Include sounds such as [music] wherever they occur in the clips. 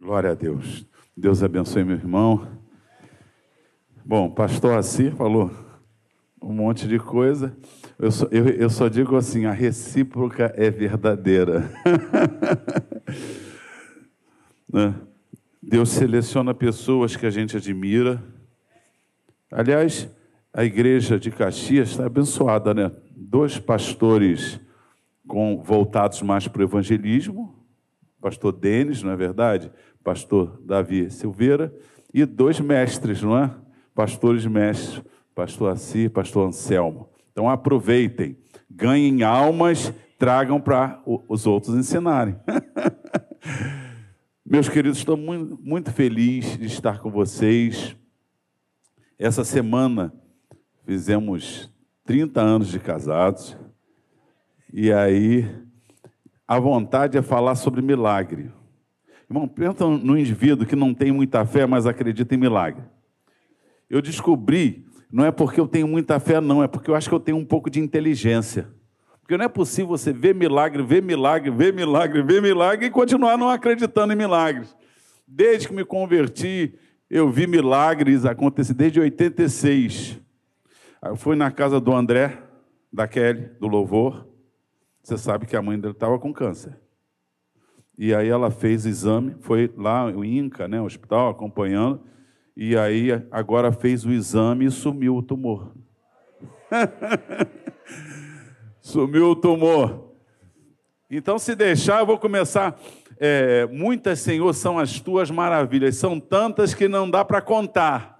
Glória a Deus. Deus abençoe meu irmão. Bom, pastor Assi falou um monte de coisa. Eu só, eu, eu só digo assim: a recíproca é verdadeira. [laughs] né? Deus seleciona pessoas que a gente admira. Aliás, a igreja de Caxias está abençoada, né? Dois pastores com, voltados mais para o evangelismo, pastor Denis, não é verdade? Pastor Davi Silveira, e dois mestres, não é? Pastores mestres, pastor Assi, pastor Anselmo. Então aproveitem, ganhem almas, tragam para os outros ensinarem. [laughs] Meus queridos, estou muito, muito feliz de estar com vocês. Essa semana fizemos 30 anos de casados. E aí, a vontade é falar sobre milagre. Irmão, pensa no indivíduo que não tem muita fé, mas acredita em milagre. Eu descobri, não é porque eu tenho muita fé, não, é porque eu acho que eu tenho um pouco de inteligência. Porque não é possível você ver milagre, ver milagre, ver milagre, ver milagre e continuar não acreditando em milagres. Desde que me converti, eu vi milagres acontecer desde 86. Eu fui na casa do André, da Kelly, do Louvor. Você sabe que a mãe dele estava com câncer. E aí ela fez exame, foi lá o INCA, né, o hospital, acompanhando, e aí agora fez o exame e sumiu o tumor. [laughs] sumiu o tumor. Então, se deixar, eu vou começar. É, muitas, Senhor, são as tuas maravilhas, são tantas que não dá para contar.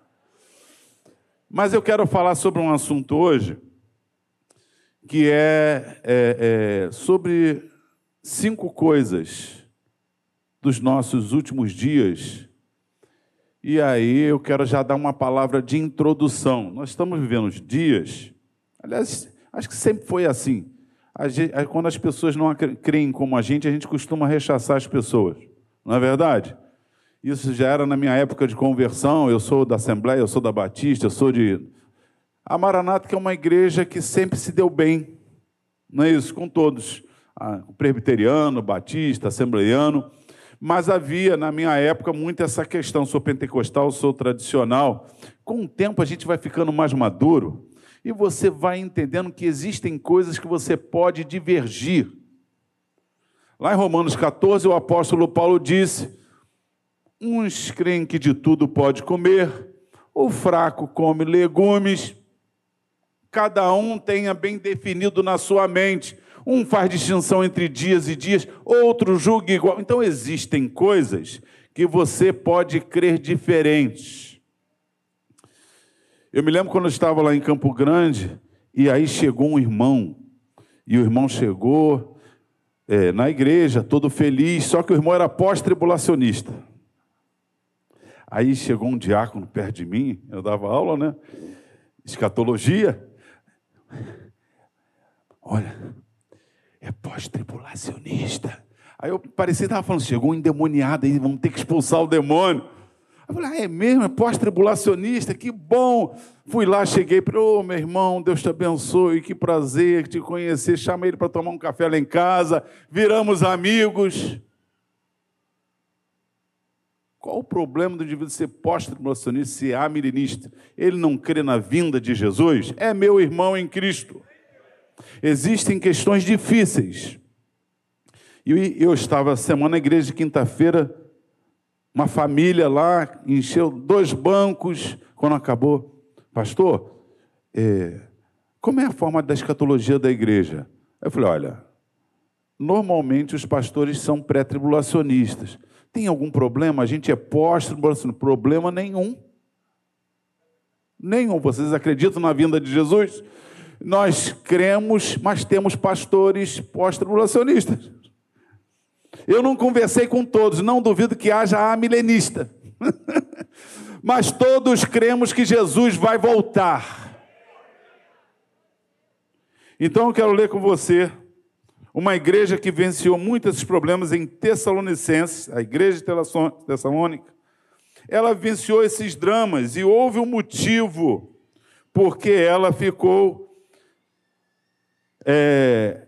Mas eu quero falar sobre um assunto hoje, que é, é, é sobre cinco coisas dos nossos últimos dias. E aí eu quero já dar uma palavra de introdução. Nós estamos vivendo dias, aliás, acho que sempre foi assim. Gente, quando as pessoas não creem como a gente, a gente costuma rechaçar as pessoas. Não é verdade? Isso já era na minha época de conversão. Eu sou da Assembleia, eu sou da Batista, eu sou de. A Maranata, que é uma igreja que sempre se deu bem, não é isso? Com todos. O presbiteriano, batista, assembleiano. Mas havia, na minha época, muito essa questão: sou pentecostal, sou tradicional. Com o tempo, a gente vai ficando mais maduro e você vai entendendo que existem coisas que você pode divergir. Lá em Romanos 14, o apóstolo Paulo disse: uns creem que de tudo pode comer, o fraco come legumes. Cada um tenha bem definido na sua mente um faz distinção entre dias e dias, outro julga igual. Então existem coisas que você pode crer diferentes. Eu me lembro quando eu estava lá em Campo Grande e aí chegou um irmão. E o irmão chegou é, na igreja, todo feliz, só que o irmão era pós-tribulacionista. Aí chegou um diácono perto de mim, eu dava aula, né? Escatologia. Olha, é pós-tribulacionista. Aí eu parecia que estava falando, chegou um endemoniado aí, vamos ter que expulsar o demônio. Eu falei, ah, é mesmo? É pós-tribulacionista? Que bom! Fui lá, cheguei para, ô oh, meu irmão, Deus te abençoe, que prazer te conhecer. Chamei ele para tomar um café lá em casa, viramos amigos. Qual o problema do indivíduo ser pós-tribulacionista, ser amilenista? Ele não crê na vinda de Jesus? É meu irmão em Cristo. Existem questões difíceis. E eu estava semana na igreja de quinta-feira, uma família lá encheu dois bancos. Quando acabou, pastor, é, como é a forma da escatologia da igreja? Eu falei: olha, normalmente os pastores são pré-tribulacionistas. Tem algum problema? A gente é pós-tribulacionista? Problema nenhum. Nenhum. Vocês acreditam na vinda de Jesus? Nós cremos, mas temos pastores pós-tribulacionistas. Eu não conversei com todos, não duvido que haja a milenista. [laughs] mas todos cremos que Jesus vai voltar. Então eu quero ler com você uma igreja que venceu muitos problemas em Tessalonicenses, a igreja de Tessalônica. Ela venceu esses dramas e houve um motivo porque ela ficou é,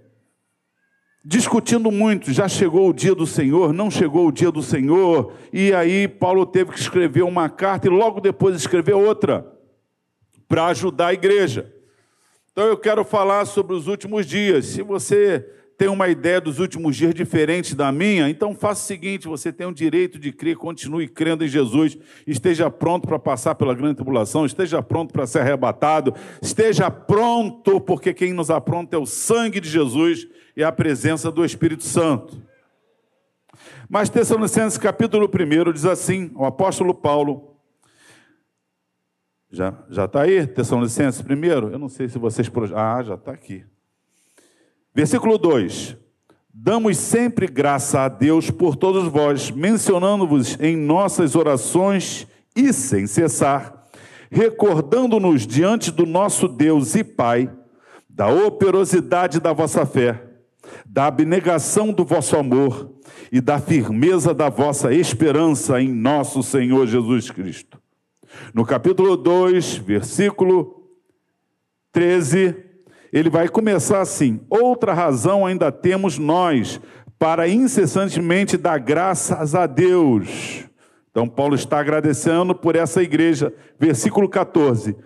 discutindo muito, já chegou o dia do Senhor, não chegou o dia do Senhor, e aí Paulo teve que escrever uma carta e logo depois escrever outra para ajudar a igreja. Então eu quero falar sobre os últimos dias. Se você tem uma ideia dos últimos dias diferente da minha, então faça o seguinte: você tem o direito de crer, continue crendo em Jesus, esteja pronto para passar pela grande tribulação, esteja pronto para ser arrebatado, esteja pronto, porque quem nos apronta é o sangue de Jesus e a presença do Espírito Santo. Mas Tessalonicenses capítulo 1 diz assim, o apóstolo Paulo, já está aí, Tessalonicenses 1? Eu não sei se vocês... Ah, já está aqui. Versículo 2: Damos sempre graça a Deus por todos vós, mencionando-vos em nossas orações e sem cessar, recordando-nos diante do nosso Deus e Pai da operosidade da vossa fé, da abnegação do vosso amor e da firmeza da vossa esperança em nosso Senhor Jesus Cristo. No capítulo 2, versículo 13, ele vai começar assim: outra razão ainda temos nós para incessantemente dar graças a Deus. Então, Paulo está agradecendo por essa igreja. Versículo 14.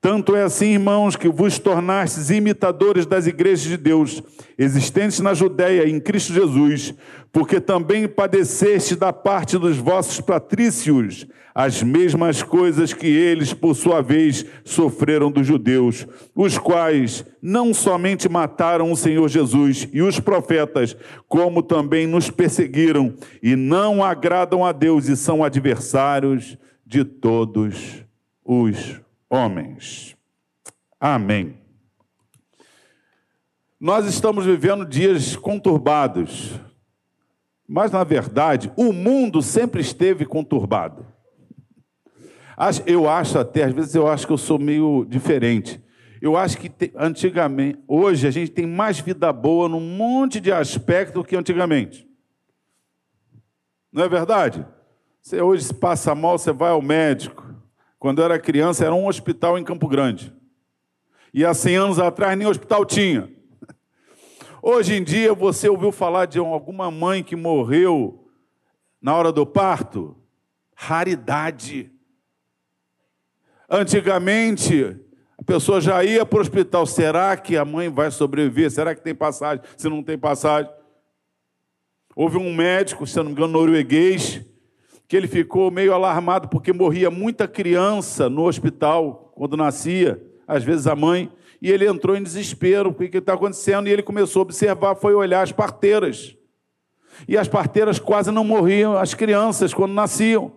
Tanto é assim, irmãos, que vos tornastes imitadores das igrejas de Deus, existentes na Judéia em Cristo Jesus, porque também padeceste da parte dos vossos patrícios as mesmas coisas que eles, por sua vez, sofreram dos judeus, os quais não somente mataram o Senhor Jesus e os profetas, como também nos perseguiram e não agradam a Deus e são adversários de todos os homens. Amém. Nós estamos vivendo dias conturbados, mas na verdade o mundo sempre esteve conturbado. Eu acho até, às vezes eu acho que eu sou meio diferente. Eu acho que antigamente, hoje a gente tem mais vida boa num monte de aspecto do que antigamente. Não é verdade? Você hoje se passa mal, você vai ao médico. Quando eu era criança, era um hospital em Campo Grande. E há 100 anos atrás, nem hospital tinha. Hoje em dia, você ouviu falar de alguma mãe que morreu na hora do parto? Raridade. Antigamente, a pessoa já ia para o hospital. Será que a mãe vai sobreviver? Será que tem passagem? Se não tem passagem. Houve um médico, se não me engano, norueguês, que ele ficou meio alarmado porque morria muita criança no hospital quando nascia, às vezes a mãe, e ele entrou em desespero, o que está acontecendo? E ele começou a observar, foi olhar as parteiras. E as parteiras quase não morriam, as crianças, quando nasciam.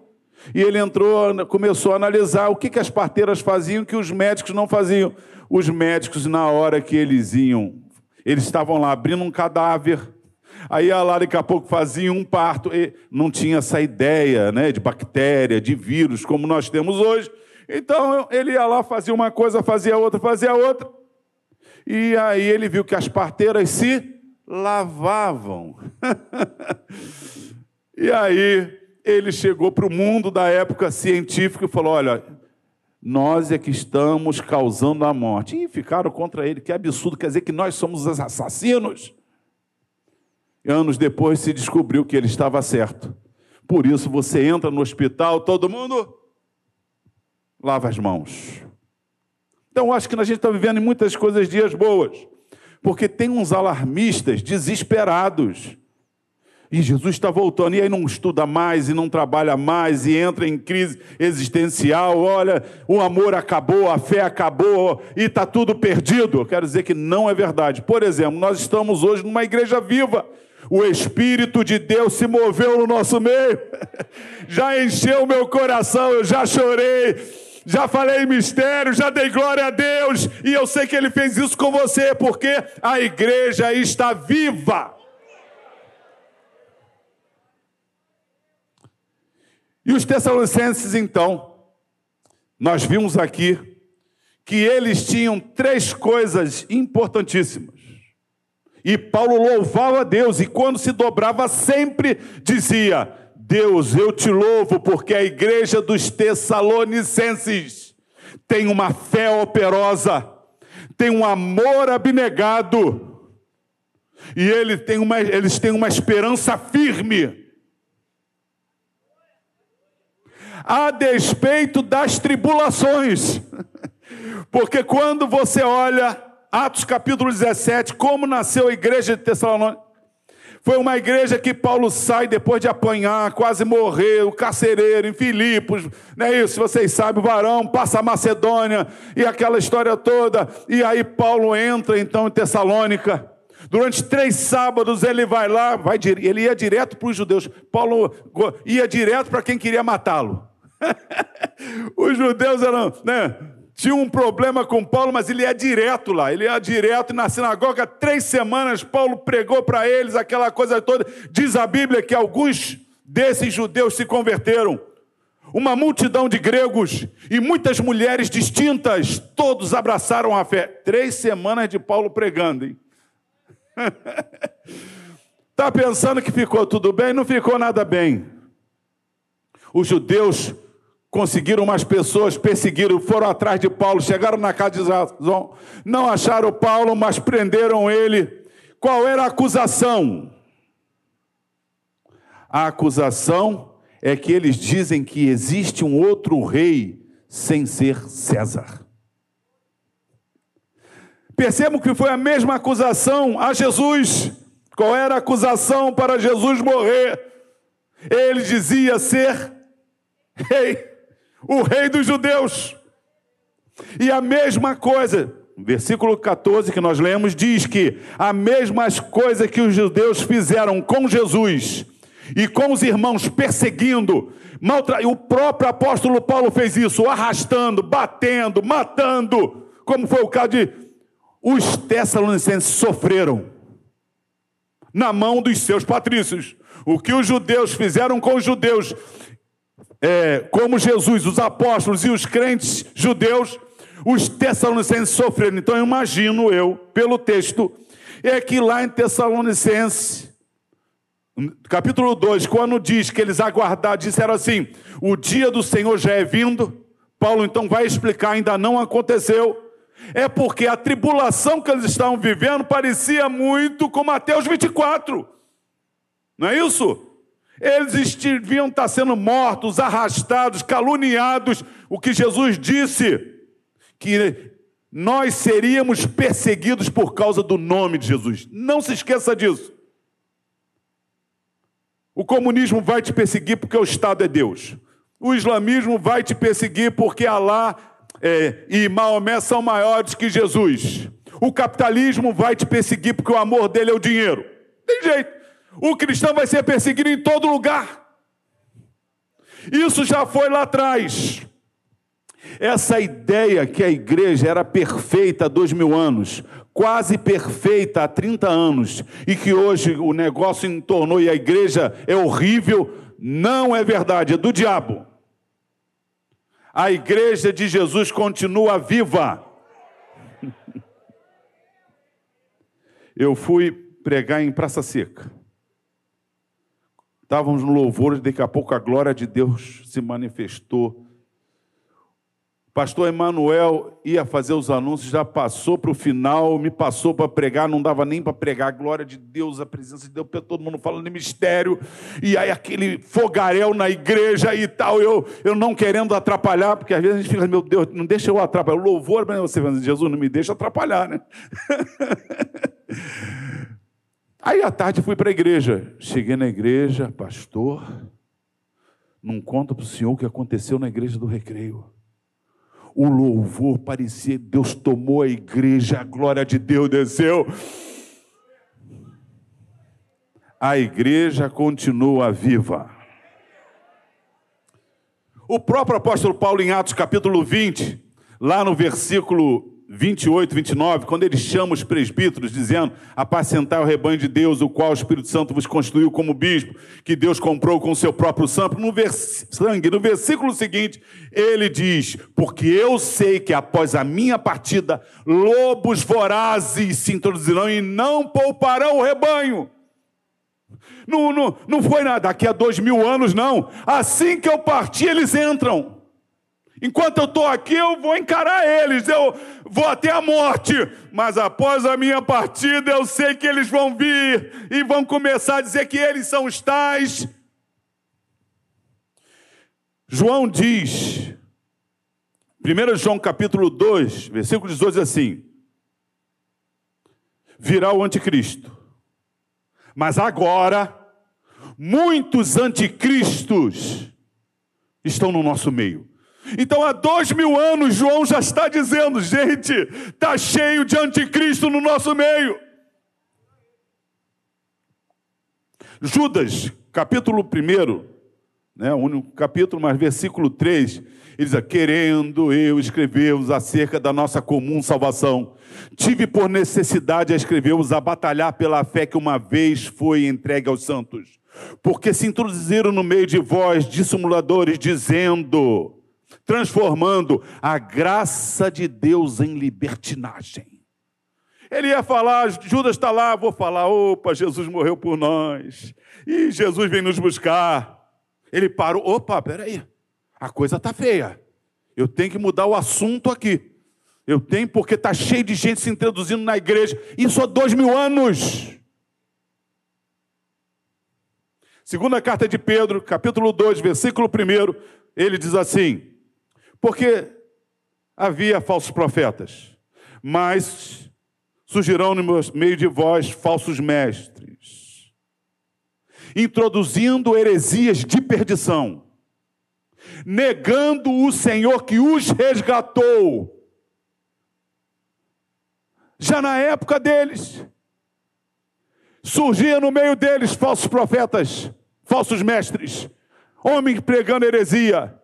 E ele entrou, começou a analisar o que, que as parteiras faziam que os médicos não faziam. Os médicos, na hora que eles iam, eles estavam lá abrindo um cadáver, Aí lá daqui a pouco fazia um parto, e não tinha essa ideia né, de bactéria, de vírus, como nós temos hoje. Então ele ia lá, fazia uma coisa, fazia outra, fazia outra. E aí ele viu que as parteiras se lavavam. [laughs] e aí ele chegou para o mundo da época científica e falou: olha, nós é que estamos causando a morte. E ficaram contra ele. Que absurdo, quer dizer que nós somos os assassinos? Anos depois se descobriu que ele estava certo. Por isso você entra no hospital, todo mundo lava as mãos. Então acho que a gente está vivendo em muitas coisas dias boas, porque tem uns alarmistas desesperados. E Jesus está voltando, e aí não estuda mais, e não trabalha mais, e entra em crise existencial. Olha, o amor acabou, a fé acabou, e está tudo perdido. Quero dizer que não é verdade. Por exemplo, nós estamos hoje numa igreja viva, o Espírito de Deus se moveu no nosso meio, [laughs] já encheu o meu coração, eu já chorei, já falei mistério, já dei glória a Deus, e eu sei que Ele fez isso com você, porque a igreja está viva. E os Tessalonicenses, então, nós vimos aqui que eles tinham três coisas importantíssimas. E Paulo louvava a Deus, e quando se dobrava, sempre dizia: Deus, eu te louvo, porque a igreja dos Tessalonicenses tem uma fé operosa, tem um amor abnegado, E ele tem uma, eles têm uma esperança firme. A despeito das tribulações. [laughs] Porque quando você olha Atos capítulo 17, como nasceu a igreja de Tessalônica, foi uma igreja que Paulo sai depois de apanhar, quase morrer, o carcereiro em Filipos, não é isso? Vocês sabem, o varão passa a Macedônia e aquela história toda. E aí Paulo entra então em Tessalônica. Durante três sábados ele vai lá, vai, ele ia direto para os judeus. Paulo ia direto para quem queria matá-lo. [laughs] os judeus eram, né? Tinha um problema com Paulo, mas ele ia direto lá, ele ia direto na sinagoga, três semanas Paulo pregou para eles aquela coisa toda. Diz a Bíblia que alguns desses judeus se converteram, uma multidão de gregos e muitas mulheres distintas, todos abraçaram a fé. Três semanas de Paulo pregando, hein? Está [laughs] pensando que ficou tudo bem? Não ficou nada bem. Os judeus conseguiram umas pessoas, perseguiram, foram atrás de Paulo, chegaram na casa de Zason, não acharam Paulo, mas prenderam ele. Qual era a acusação? A acusação é que eles dizem que existe um outro rei sem ser César. Percebam que foi a mesma acusação a Jesus. Qual era a acusação para Jesus morrer? Ele dizia ser rei o rei dos judeus. E a mesma coisa, versículo 14 que nós lemos, diz que a mesma coisa que os judeus fizeram com Jesus e com os irmãos perseguindo, maltra... o próprio apóstolo Paulo fez isso, arrastando, batendo, matando, como foi o caso de os tessalonicenses sofreram na mão dos seus patrícios. O que os judeus fizeram com os judeus, é, como Jesus, os apóstolos e os crentes judeus, os Tessalonicenses sofreram. Então, eu imagino eu, pelo texto, é que lá em Tessalonicenses, capítulo 2, quando diz que eles aguardaram, disseram assim: o dia do Senhor já é vindo. Paulo então vai explicar, ainda não aconteceu. É porque a tribulação que eles estavam vivendo parecia muito com Mateus 24. Não é isso? Eles deviam estar sendo mortos, arrastados, caluniados. O que Jesus disse, que nós seríamos perseguidos por causa do nome de Jesus. Não se esqueça disso. O comunismo vai te perseguir porque o Estado é Deus. O islamismo vai te perseguir porque Alá é, e Maomé são maiores que Jesus. O capitalismo vai te perseguir porque o amor dele é o dinheiro. Tem jeito. O cristão vai ser perseguido em todo lugar. Isso já foi lá atrás. Essa ideia que a igreja era perfeita há dois mil anos, quase perfeita há 30 anos, e que hoje o negócio entornou e a igreja é horrível, não é verdade, é do diabo. A igreja de Jesus continua viva. [laughs] Eu fui pregar em Praça Seca. Estávamos no louvor daqui a pouco a glória de Deus se manifestou. Pastor Emanuel ia fazer os anúncios, já passou para o final, me passou para pregar, não dava nem para pregar. A glória de Deus, a presença de Deus, todo mundo falando de mistério. E aí aquele fogaréu na igreja e tal, eu, eu não querendo atrapalhar, porque às vezes a gente fica, meu Deus, não deixa eu atrapalhar. O louvor, mas você dizer, Jesus, não me deixa atrapalhar, né? [laughs] Aí à tarde fui para a igreja. Cheguei na igreja, pastor, não conta para o senhor o que aconteceu na igreja do recreio. O louvor parecia, Deus tomou a igreja, a glória de Deus desceu. A igreja continua viva. O próprio apóstolo Paulo, em Atos capítulo 20, lá no versículo 28, 29, quando ele chama os presbíteros, dizendo: Apacentar o rebanho de Deus, o qual o Espírito Santo vos constituiu como bispo, que Deus comprou com o seu próprio sangue. No, vers... sangue. no versículo seguinte, ele diz: Porque eu sei que após a minha partida, lobos vorazes se introduzirão e não pouparão o rebanho. Não, não, não foi nada, daqui a dois mil anos, não. Assim que eu partir, eles entram. Enquanto eu estou aqui, eu vou encarar eles, eu vou até a morte, mas após a minha partida, eu sei que eles vão vir e vão começar a dizer que eles são os tais. João diz, 1 João capítulo 2, versículo 18 diz assim: Virá o anticristo, mas agora muitos anticristos estão no nosso meio. Então, há dois mil anos, João já está dizendo: gente, está cheio de anticristo no nosso meio. Judas, capítulo 1, né, o único capítulo, mas versículo 3, ele diz: Querendo eu escrever-vos acerca da nossa comum salvação, tive por necessidade a escrever-vos a batalhar pela fé que uma vez foi entregue aos santos, porque se introduziram no meio de vós dissimuladores, dizendo transformando a graça de Deus em libertinagem. Ele ia falar, Judas está lá, vou falar, opa, Jesus morreu por nós, e Jesus vem nos buscar. Ele parou, opa, peraí, a coisa está feia, eu tenho que mudar o assunto aqui. Eu tenho, porque está cheio de gente se introduzindo na igreja, isso há dois mil anos. Segunda carta de Pedro, capítulo 2, versículo 1, ele diz assim: porque havia falsos profetas, mas surgirão no meio de vós falsos mestres, introduzindo heresias de perdição, negando o Senhor que os resgatou. Já na época deles, surgia no meio deles falsos profetas, falsos mestres, homens pregando heresia,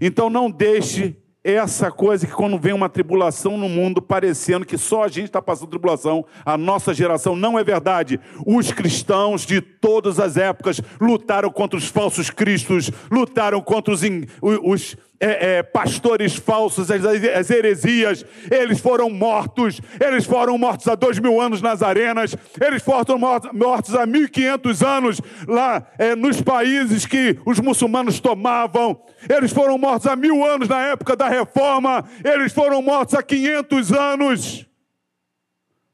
então não deixe essa coisa que quando vem uma tribulação no mundo, parecendo que só a gente está passando tribulação, a nossa geração, não é verdade. Os cristãos de todas as épocas lutaram contra os falsos cristos, lutaram contra os, os é, é, pastores falsos, as, as, heresias, eles foram mortos, eles foram mortos há dois mil anos nas arenas, eles foram mortos, há mil e quinhentos anos lá é, nos países que os muçulmanos tomavam, eles foram mortos há mil anos na época da reforma, eles foram mortos há quinhentos anos,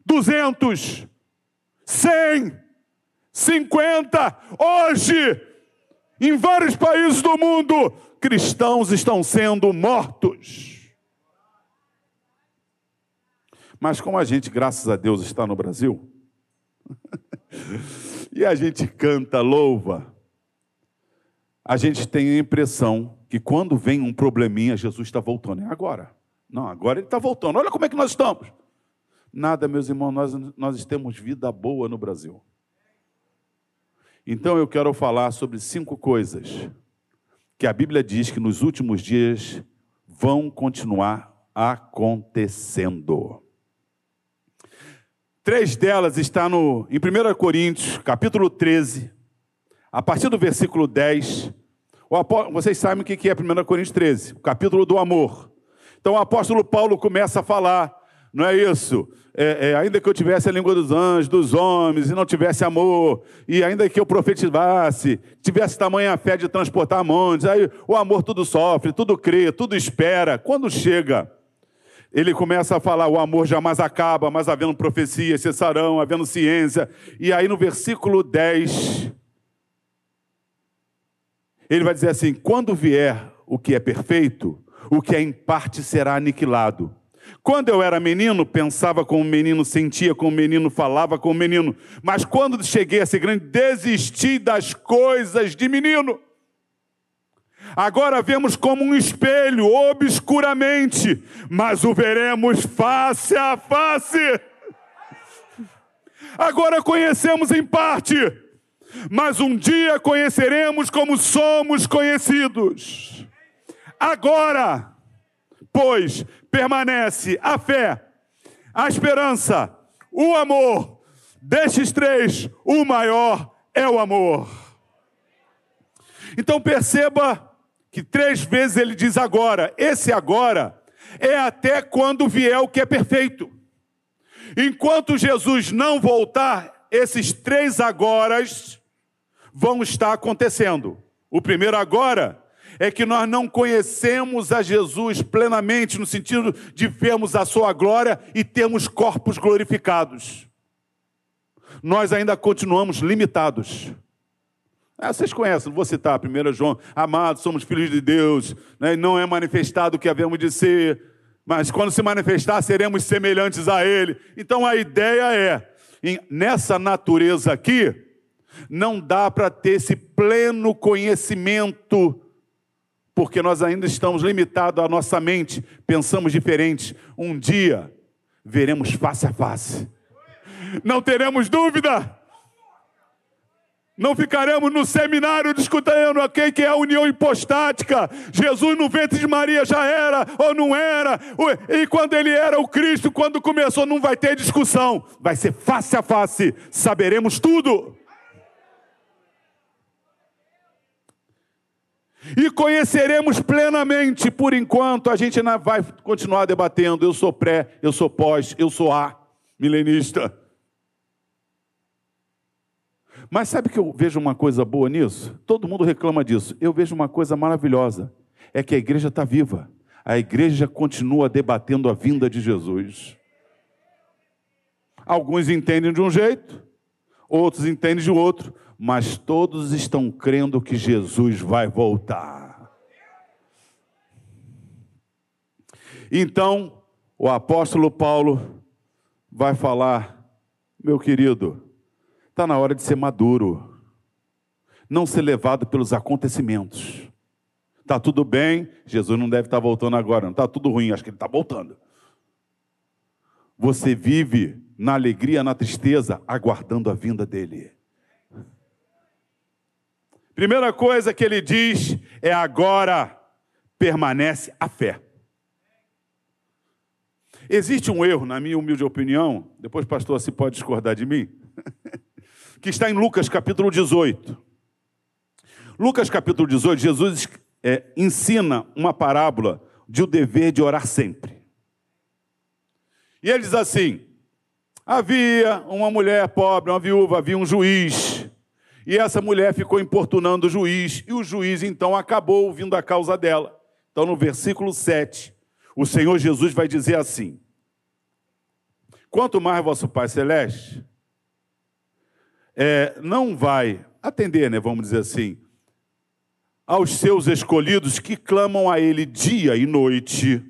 duzentos, cem, cinquenta, hoje, em vários países do mundo, cristãos estão sendo mortos. Mas como a gente, graças a Deus, está no Brasil, [laughs] e a gente canta, louva, a gente tem a impressão que quando vem um probleminha, Jesus está voltando. É agora. Não, agora ele está voltando. Olha como é que nós estamos. Nada, meus irmãos, nós, nós temos vida boa no Brasil. Então eu quero falar sobre cinco coisas que a Bíblia diz que nos últimos dias vão continuar acontecendo. Três delas estão no, em 1 Coríntios, capítulo 13, a partir do versículo 10. vocês sabem o que é 1 Coríntios 13, o capítulo do amor. Então o apóstolo Paulo começa a falar não é isso? É, é, ainda que eu tivesse a língua dos anjos, dos homens, e não tivesse amor, e ainda que eu profetizasse, tivesse tamanha fé de transportar montes, aí o amor tudo sofre, tudo crê, tudo espera. Quando chega, ele começa a falar: o amor jamais acaba, mas havendo profecia, cessarão, havendo ciência. E aí no versículo 10, ele vai dizer assim: quando vier o que é perfeito, o que é em parte será aniquilado. Quando eu era menino, pensava como menino, sentia como menino, falava como menino. Mas quando cheguei a ser grande, desisti das coisas de menino. Agora vemos como um espelho, obscuramente, mas o veremos face a face. Agora conhecemos em parte, mas um dia conheceremos como somos conhecidos. Agora, pois, permanece a fé, a esperança, o amor. Destes três, o maior é o amor. Então perceba que três vezes ele diz agora. Esse agora é até quando vier o que é perfeito. Enquanto Jesus não voltar, esses três agoras vão estar acontecendo. O primeiro agora é que nós não conhecemos a Jesus plenamente, no sentido de vermos a sua glória e termos corpos glorificados. Nós ainda continuamos limitados. Ah, vocês conhecem, vou citar, 1 João, amados, somos filhos de Deus, né? não é manifestado o que havemos de ser, mas quando se manifestar, seremos semelhantes a Ele. Então a ideia é, nessa natureza aqui, não dá para ter esse pleno conhecimento, porque nós ainda estamos limitados à nossa mente, pensamos diferente. Um dia veremos face a face, não teremos dúvida. Não ficaremos no seminário discutindo aqui que é a união hipostática. Jesus no ventre de Maria já era ou não era. E quando ele era o Cristo, quando começou, não vai ter discussão. Vai ser face a face. Saberemos tudo. E conheceremos plenamente, por enquanto, a gente ainda vai continuar debatendo. Eu sou pré, eu sou pós, eu sou A, milenista. Mas sabe que eu vejo uma coisa boa nisso? Todo mundo reclama disso. Eu vejo uma coisa maravilhosa. É que a igreja está viva. A igreja continua debatendo a vinda de Jesus. Alguns entendem de um jeito, outros entendem de outro, mas todos estão crendo que Jesus vai voltar. Então, o apóstolo Paulo vai falar, meu querido, Está na hora de ser maduro, não ser levado pelos acontecimentos. Está tudo bem, Jesus não deve estar tá voltando agora, não está tudo ruim, acho que ele está voltando. Você vive na alegria, na tristeza, aguardando a vinda dele. Primeira coisa que ele diz é agora permanece a fé. Existe um erro, na minha humilde opinião, depois, pastor, se pode discordar de mim. [laughs] que está em Lucas capítulo 18. Lucas capítulo 18, Jesus é, ensina uma parábola de o dever de orar sempre. E ele diz assim: havia uma mulher pobre, uma viúva, havia um juiz. E essa mulher ficou importunando o juiz, e o juiz então acabou ouvindo a causa dela. Então, no versículo 7, o Senhor Jesus vai dizer assim: Quanto mais vosso Pai Celeste é, não vai atender, né, vamos dizer assim, aos seus escolhidos que clamam a Ele dia e noite.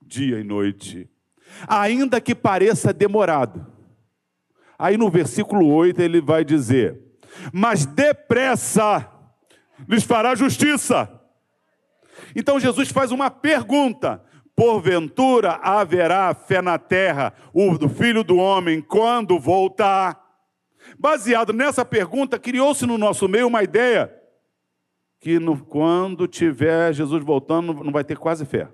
Dia e noite. Ainda que pareça demorado. Aí no versículo 8 ele vai dizer: Mas depressa lhes fará justiça. Então Jesus faz uma pergunta: Porventura haverá fé na terra, o filho do homem, quando voltar? Baseado nessa pergunta, criou-se no nosso meio uma ideia que no, quando tiver Jesus voltando, não vai ter quase fé.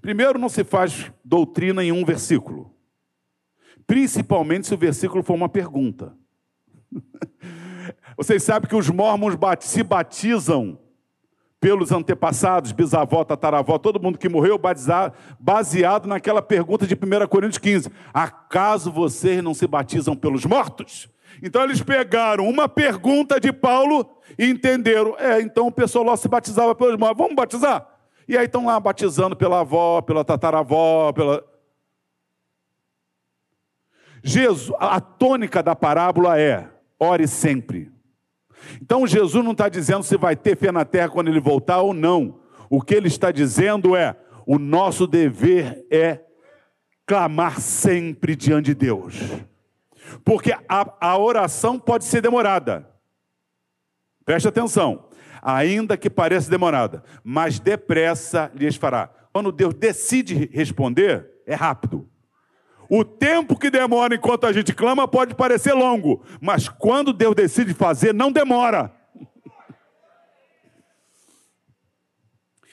Primeiro, não se faz doutrina em um versículo, principalmente se o versículo for uma pergunta. [laughs] Vocês sabem que os mormons se batizam pelos antepassados, bisavó, tataravó, todo mundo que morreu, baseado naquela pergunta de 1 Coríntios 15: Acaso vocês não se batizam pelos mortos? Então eles pegaram uma pergunta de Paulo e entenderam: é, então o pessoal lá se batizava pelos mortos, vamos batizar? E aí estão lá batizando pela avó, pela tataravó, pela. Jesus, a tônica da parábola é: ore sempre. Então Jesus não está dizendo se vai ter fé na terra quando ele voltar ou não. O que ele está dizendo é: o nosso dever é clamar sempre diante de Deus. Porque a, a oração pode ser demorada. Preste atenção. Ainda que pareça demorada, mas depressa lhes fará. Quando Deus decide responder, é rápido. O tempo que demora enquanto a gente clama pode parecer longo, mas quando Deus decide fazer, não demora.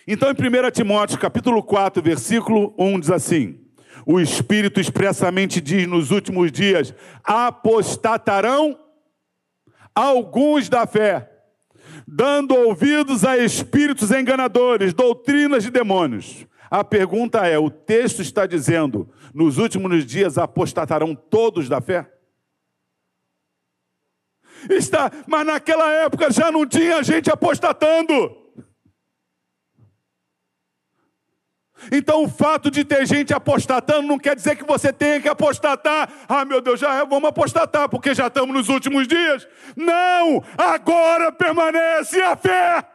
Então, em 1 Timóteo, capítulo 4, versículo 1, diz assim: O Espírito expressamente diz nos últimos dias: apostatarão alguns da fé, dando ouvidos a espíritos enganadores, doutrinas de demônios. A pergunta é: o texto está dizendo, nos últimos dias apostatarão todos da fé? Está, mas naquela época já não tinha gente apostatando. Então, o fato de ter gente apostatando não quer dizer que você tenha que apostatar. Ah, meu Deus, já vamos apostatar, porque já estamos nos últimos dias. Não! Agora permanece a fé.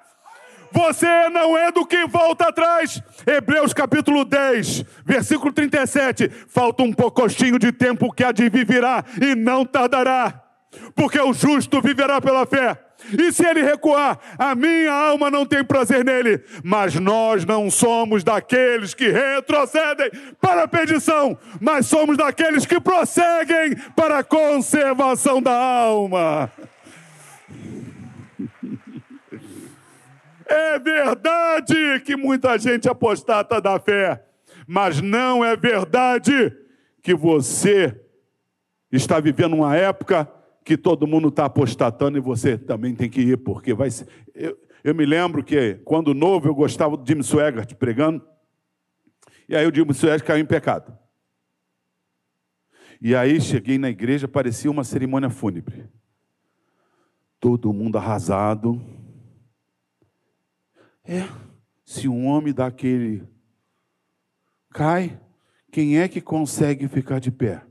Você não é do que volta atrás. Hebreus capítulo 10, versículo 37. Falta um poucochinho de tempo que a de viverá e não tardará. Porque o justo viverá pela fé. E se ele recuar, a minha alma não tem prazer nele. Mas nós não somos daqueles que retrocedem para a perdição, mas somos daqueles que prosseguem para a conservação da alma. É verdade que muita gente apostata da fé, mas não é verdade que você está vivendo uma época que todo mundo está apostatando e você também tem que ir, porque vai ser. Eu, eu me lembro que, quando novo, eu gostava do Jim Swaggart pregando, e aí o Jim Swaggart caiu em pecado. E aí cheguei na igreja, parecia uma cerimônia fúnebre. Todo mundo arrasado. É, se um homem daquele cai, quem é que consegue ficar de pé?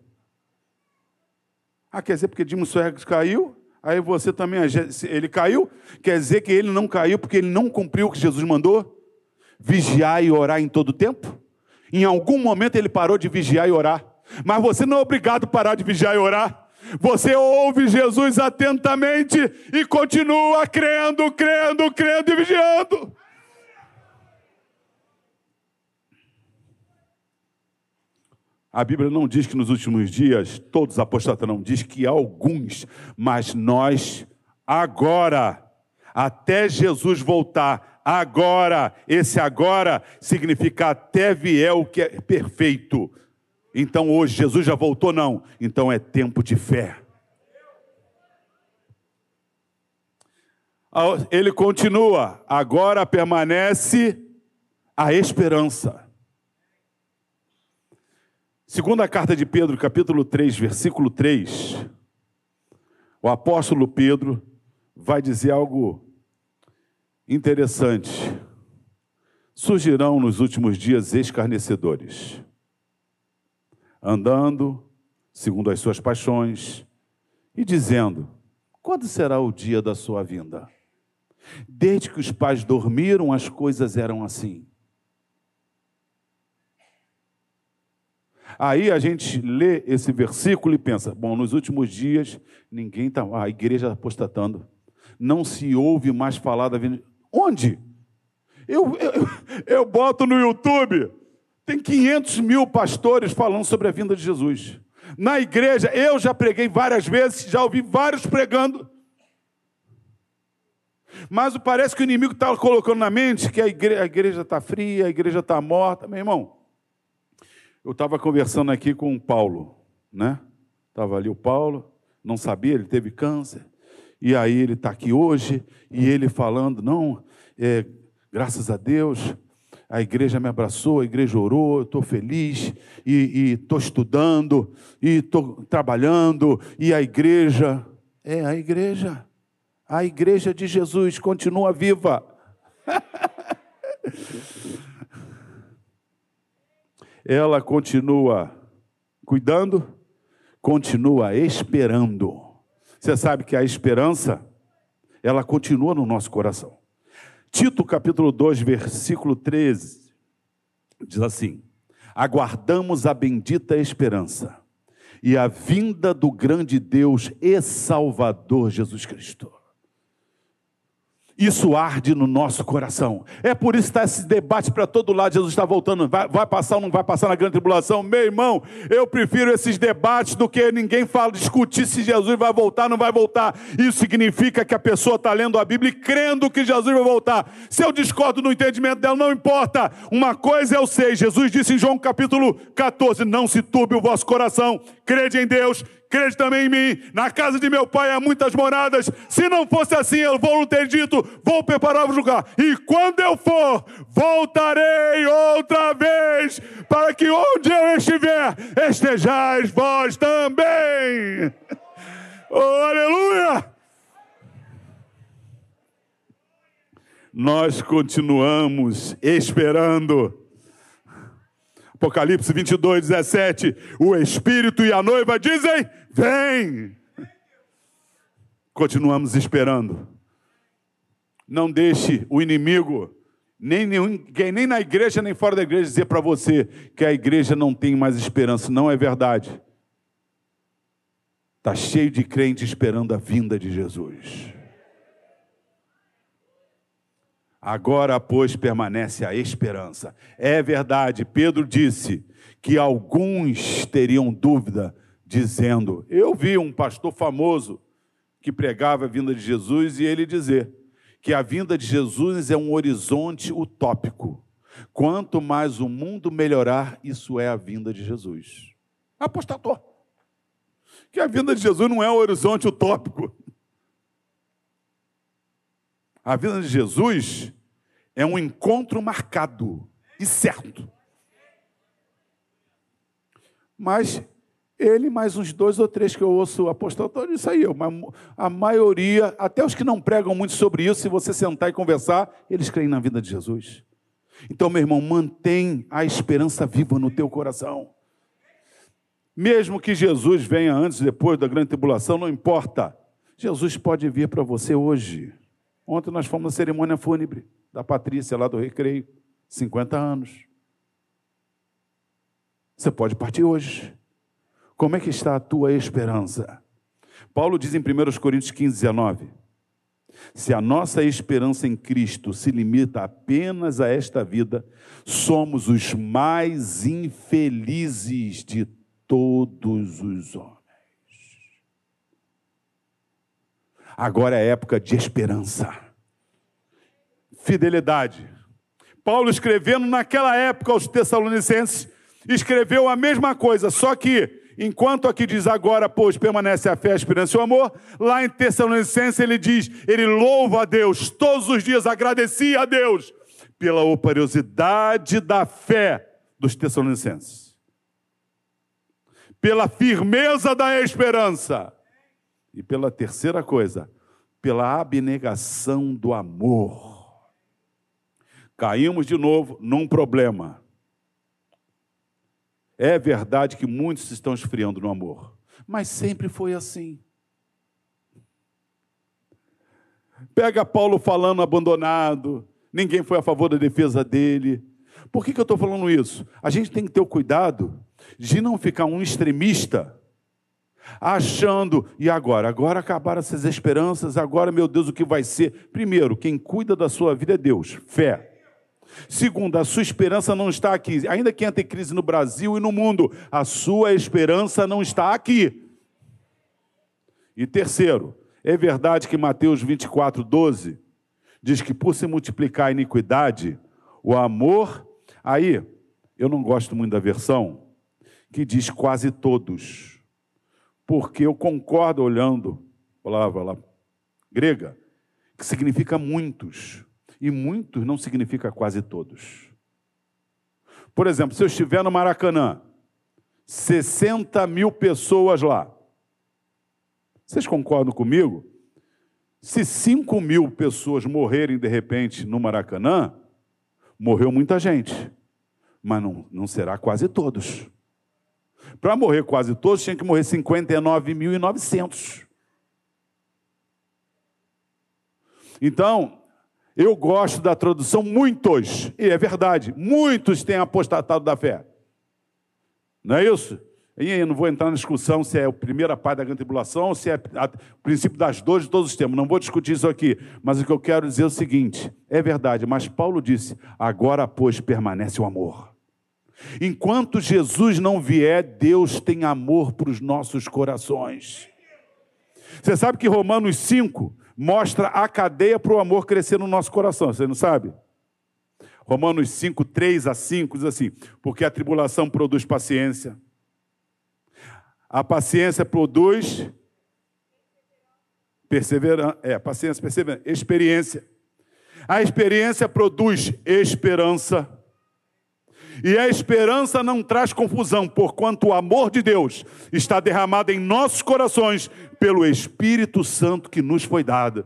Ah, quer dizer porque Dimos Swaggart caiu? Aí você também, ele caiu? Quer dizer que ele não caiu porque ele não cumpriu o que Jesus mandou? Vigiar e orar em todo tempo? Em algum momento ele parou de vigiar e orar. Mas você não é obrigado a parar de vigiar e orar. Você ouve Jesus atentamente e continua crendo, crendo, crendo e vigiando. A Bíblia não diz que nos últimos dias todos apostatarão, diz que alguns, mas nós agora, até Jesus voltar, agora, esse agora significa até vier o que é perfeito. Então hoje Jesus já voltou, não. Então é tempo de fé. Ele continua, agora permanece a esperança. Segunda carta de Pedro, capítulo 3, versículo 3, o apóstolo Pedro vai dizer algo interessante. Surgirão nos últimos dias escarnecedores, andando segundo as suas paixões e dizendo: quando será o dia da sua vinda? Desde que os pais dormiram, as coisas eram assim. Aí a gente lê esse versículo e pensa: bom, nos últimos dias ninguém está, a igreja apostatando, não se ouve mais falar da vinda. Onde? Eu, eu, eu boto no YouTube, tem 500 mil pastores falando sobre a vinda de Jesus. Na igreja, eu já preguei várias vezes, já ouvi vários pregando. Mas parece que o inimigo está colocando na mente que a igreja está fria, a igreja está morta. Meu irmão, eu estava conversando aqui com o Paulo, né? Estava ali o Paulo, não sabia, ele teve câncer. E aí ele está aqui hoje e ele falando, não, é, graças a Deus, a igreja me abraçou, a igreja orou, eu estou feliz e estou estudando e estou trabalhando e a igreja é a igreja, a igreja de Jesus continua viva. [laughs] ela continua cuidando, continua esperando. Você sabe que a esperança, ela continua no nosso coração. Tito capítulo 2, versículo 13, diz assim: Aguardamos a bendita esperança e a vinda do grande Deus e Salvador Jesus Cristo. Isso arde no nosso coração. É por isso que está esse debate para todo lado. Jesus está voltando. Vai, vai, passar ou não vai passar na grande tribulação? Meu irmão, eu prefiro esses debates do que ninguém fala, discutir se Jesus vai voltar ou não vai voltar. Isso significa que a pessoa está lendo a Bíblia e crendo que Jesus vai voltar. Se eu discordo no entendimento dela, não importa. Uma coisa eu sei: Jesus disse em João capítulo 14: Não se turbe o vosso coração, crede em Deus crede também em mim. Na casa de meu pai há muitas moradas. Se não fosse assim, eu vou não ter dito, vou preparar o lugar. E quando eu for, voltarei outra vez, para que onde eu estiver, estejais vós também. [laughs] Oh, aleluia! Nós continuamos esperando. Apocalipse 22, 17. O Espírito e a noiva dizem: Vem! Continuamos esperando. Não deixe o inimigo, nem, ninguém, nem na igreja, nem fora da igreja, dizer para você que a igreja não tem mais esperança. Não é verdade. Está cheio de crente esperando a vinda de Jesus. Agora, pois, permanece a esperança. É verdade, Pedro disse que alguns teriam dúvida, dizendo: Eu vi um pastor famoso que pregava a vinda de Jesus e ele dizer que a vinda de Jesus é um horizonte utópico. Quanto mais o mundo melhorar, isso é a vinda de Jesus. Apostator. Que a vinda de Jesus não é um horizonte utópico. A vida de Jesus é um encontro marcado e certo. Mas ele, mais uns dois ou três que eu ouço apostolado, isso aí, a maioria, até os que não pregam muito sobre isso, se você sentar e conversar, eles creem na vida de Jesus. Então, meu irmão, mantém a esperança viva no teu coração. Mesmo que Jesus venha antes, depois da grande tribulação, não importa. Jesus pode vir para você hoje. Ontem nós fomos na cerimônia fúnebre da Patrícia lá do Recreio, 50 anos. Você pode partir hoje. Como é que está a tua esperança? Paulo diz em 1 Coríntios 15, 19: Se a nossa esperança em Cristo se limita apenas a esta vida, somos os mais infelizes de todos os homens. Agora é época de esperança, fidelidade. Paulo escrevendo naquela época aos Tessalonicenses, escreveu a mesma coisa, só que enquanto aqui diz agora, pois permanece a fé, a esperança e o amor, lá em Tessalonicenses ele diz, ele louva a Deus, todos os dias agradecia a Deus pela operosidade da fé dos Tessalonicenses, pela firmeza da esperança e pela terceira coisa, pela abnegação do amor. Caímos de novo num problema. É verdade que muitos estão esfriando no amor, mas sempre foi assim. Pega Paulo falando abandonado, ninguém foi a favor da defesa dele. Por que, que eu estou falando isso? A gente tem que ter o cuidado de não ficar um extremista achando, e agora? Agora acabaram essas esperanças, agora, meu Deus, o que vai ser? Primeiro, quem cuida da sua vida é Deus, fé. Segundo, a sua esperança não está aqui. Ainda que entre crise no Brasil e no mundo, a sua esperança não está aqui. E terceiro, é verdade que Mateus 24, 12 diz que por se multiplicar a iniquidade, o amor. Aí, eu não gosto muito da versão que diz quase todos, porque eu concordo olhando, palavra lá, grega, que significa muitos. E muitos não significa quase todos. Por exemplo, se eu estiver no Maracanã, 60 mil pessoas lá. Vocês concordam comigo? Se 5 mil pessoas morrerem de repente no Maracanã, morreu muita gente, mas não, não será quase todos. Para morrer quase todos, tinha que morrer 59.900. Então, eu gosto da tradução muitos, e é verdade, muitos têm apostatado da fé. Não é isso? E não vou entrar na discussão se é a primeira parte da grande tribulação ou se é o princípio das dores de todos os tempos. Não vou discutir isso aqui. Mas o que eu quero dizer é o seguinte: é verdade, mas Paulo disse: agora, pois, permanece o amor. Enquanto Jesus não vier, Deus tem amor para os nossos corações. Você sabe que Romanos 5 mostra a cadeia para o amor crescer no nosso coração, você não sabe? Romanos 5, 3 a 5 diz assim: porque a tribulação produz paciência, a paciência produz perseverança, é, paciência, perseverança, experiência. A experiência produz esperança. E a esperança não traz confusão, porquanto o amor de Deus está derramado em nossos corações pelo Espírito Santo que nos foi dado.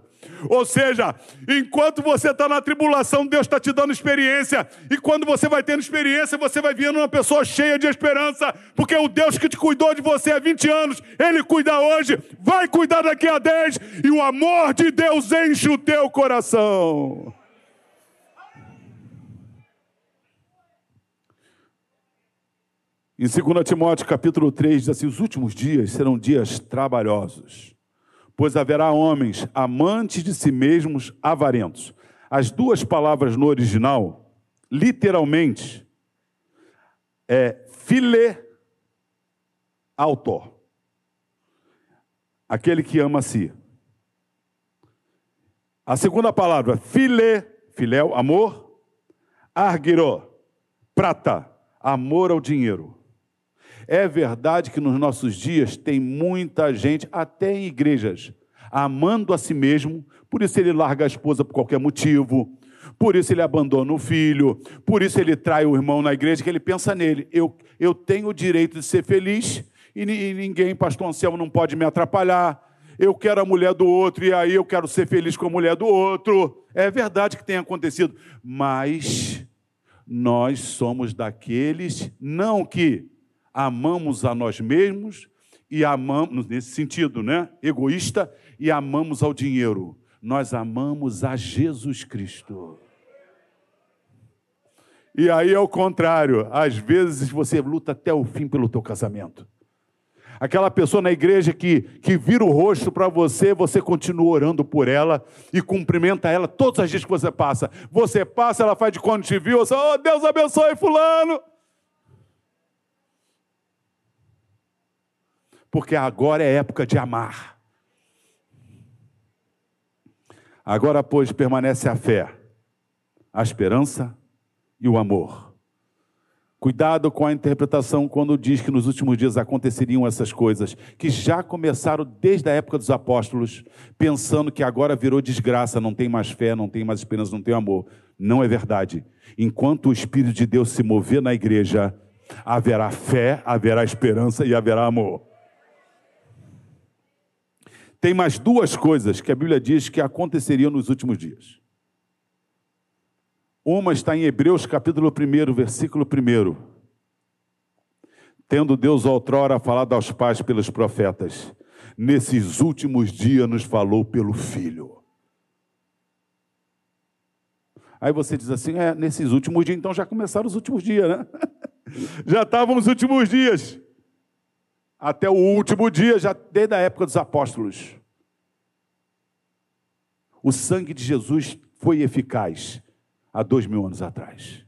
Ou seja, enquanto você está na tribulação, Deus está te dando experiência. E quando você vai tendo experiência, você vai vendo uma pessoa cheia de esperança. Porque o Deus que te cuidou de você há 20 anos, Ele cuida hoje, vai cuidar daqui a 10. E o amor de Deus enche o teu coração. Em 2 Timóteo capítulo 3 diz assim: os últimos dias serão dias trabalhosos, pois haverá homens amantes de si mesmos, avarentos. As duas palavras no original, literalmente, é file autor. Aquele que ama a si. A segunda palavra, file, filéu, amor, argiro, prata, amor ao dinheiro. É verdade que nos nossos dias tem muita gente, até em igrejas, amando a si mesmo, por isso ele larga a esposa por qualquer motivo, por isso ele abandona o filho, por isso ele trai o irmão na igreja, que ele pensa nele. Eu, eu tenho o direito de ser feliz e, e ninguém, pastor Anselmo, não pode me atrapalhar. Eu quero a mulher do outro e aí eu quero ser feliz com a mulher do outro. É verdade que tem acontecido, mas nós somos daqueles, não que amamos a nós mesmos e amamos, nesse sentido, né? Egoísta, e amamos ao dinheiro. Nós amamos a Jesus Cristo. E aí é o contrário. Às vezes você luta até o fim pelo teu casamento. Aquela pessoa na igreja que, que vira o rosto para você, você continua orando por ela e cumprimenta ela todos os dias que você passa. Você passa, ela faz de quando te viu, você, oh, Deus abençoe fulano. Porque agora é época de amar. Agora, pois, permanece a fé, a esperança e o amor. Cuidado com a interpretação quando diz que nos últimos dias aconteceriam essas coisas, que já começaram desde a época dos apóstolos, pensando que agora virou desgraça, não tem mais fé, não tem mais esperança, não tem amor. Não é verdade. Enquanto o Espírito de Deus se mover na igreja, haverá fé, haverá esperança e haverá amor. Tem mais duas coisas que a Bíblia diz que aconteceriam nos últimos dias. Uma está em Hebreus capítulo 1, versículo 1. Tendo Deus outrora falado aos pais pelos profetas, nesses últimos dias nos falou pelo Filho. Aí você diz assim: é, nesses últimos dias, então já começaram os últimos dias, né? [laughs] já estavam os últimos dias até o último dia, já desde a época dos apóstolos. O sangue de Jesus foi eficaz há dois mil anos atrás.